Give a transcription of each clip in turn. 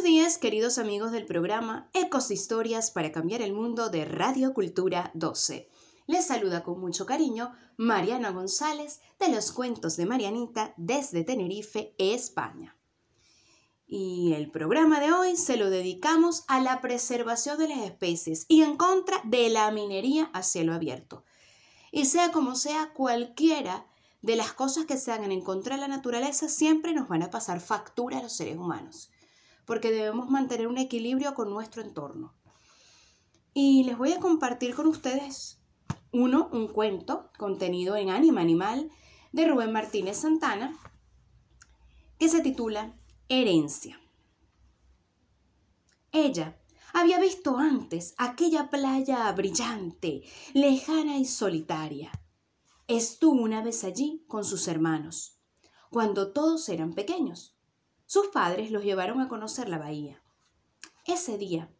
Buenos días, queridos amigos del programa Ecoshistorias para cambiar el mundo de Radio Cultura 12. Les saluda con mucho cariño Mariana González de los Cuentos de Marianita desde Tenerife, España. Y el programa de hoy se lo dedicamos a la preservación de las especies y en contra de la minería a cielo abierto. Y sea como sea, cualquiera de las cosas que se hagan en contra de la naturaleza siempre nos van a pasar factura a los seres humanos porque debemos mantener un equilibrio con nuestro entorno. Y les voy a compartir con ustedes uno, un cuento contenido en Anima Animal de Rubén Martínez Santana, que se titula Herencia. Ella había visto antes aquella playa brillante, lejana y solitaria. Estuvo una vez allí con sus hermanos, cuando todos eran pequeños. Sus padres los llevaron a conocer la bahía. Ese día,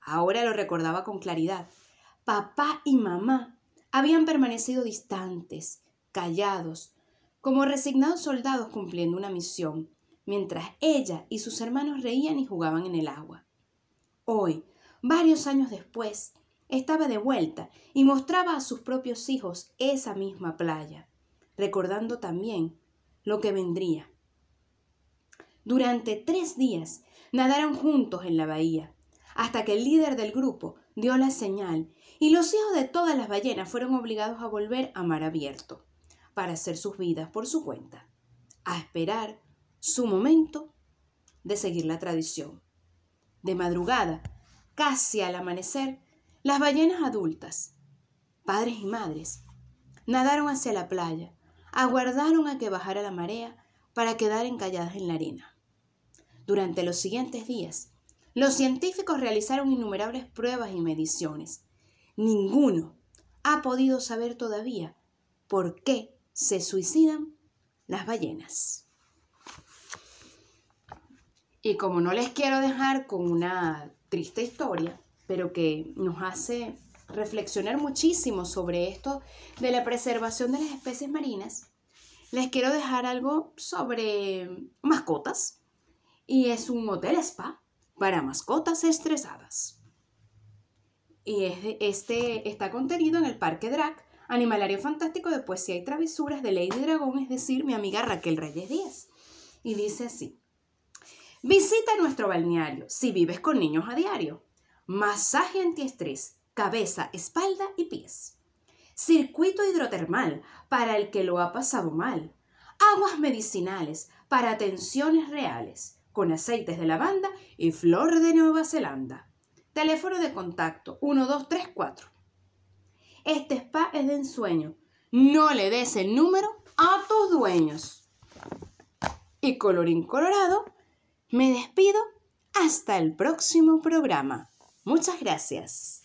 ahora lo recordaba con claridad, papá y mamá habían permanecido distantes, callados, como resignados soldados cumpliendo una misión, mientras ella y sus hermanos reían y jugaban en el agua. Hoy, varios años después, estaba de vuelta y mostraba a sus propios hijos esa misma playa, recordando también lo que vendría durante tres días nadaron juntos en la bahía, hasta que el líder del grupo dio la señal y los hijos de todas las ballenas fueron obligados a volver a mar abierto, para hacer sus vidas por su cuenta, a esperar su momento de seguir la tradición. De madrugada, casi al amanecer, las ballenas adultas, padres y madres, nadaron hacia la playa, aguardaron a que bajara la marea para quedar encalladas en la arena. Durante los siguientes días, los científicos realizaron innumerables pruebas y mediciones. Ninguno ha podido saber todavía por qué se suicidan las ballenas. Y como no les quiero dejar con una triste historia, pero que nos hace reflexionar muchísimo sobre esto de la preservación de las especies marinas, les quiero dejar algo sobre mascotas y es un hotel spa para mascotas estresadas. Y este está contenido en el Parque Drac, Animalario Fantástico de Poesía y Travesuras de Lady Dragón, es decir, mi amiga Raquel Reyes Díaz. Y dice así, visita nuestro balneario si vives con niños a diario. Masaje antiestrés, cabeza, espalda y pies. Circuito hidrotermal para el que lo ha pasado mal. Aguas medicinales para atenciones reales con aceites de lavanda y flor de Nueva Zelanda. Teléfono de contacto 1234. Este spa es de ensueño. No le des el número a tus dueños. Y colorín colorado, me despido hasta el próximo programa. Muchas gracias.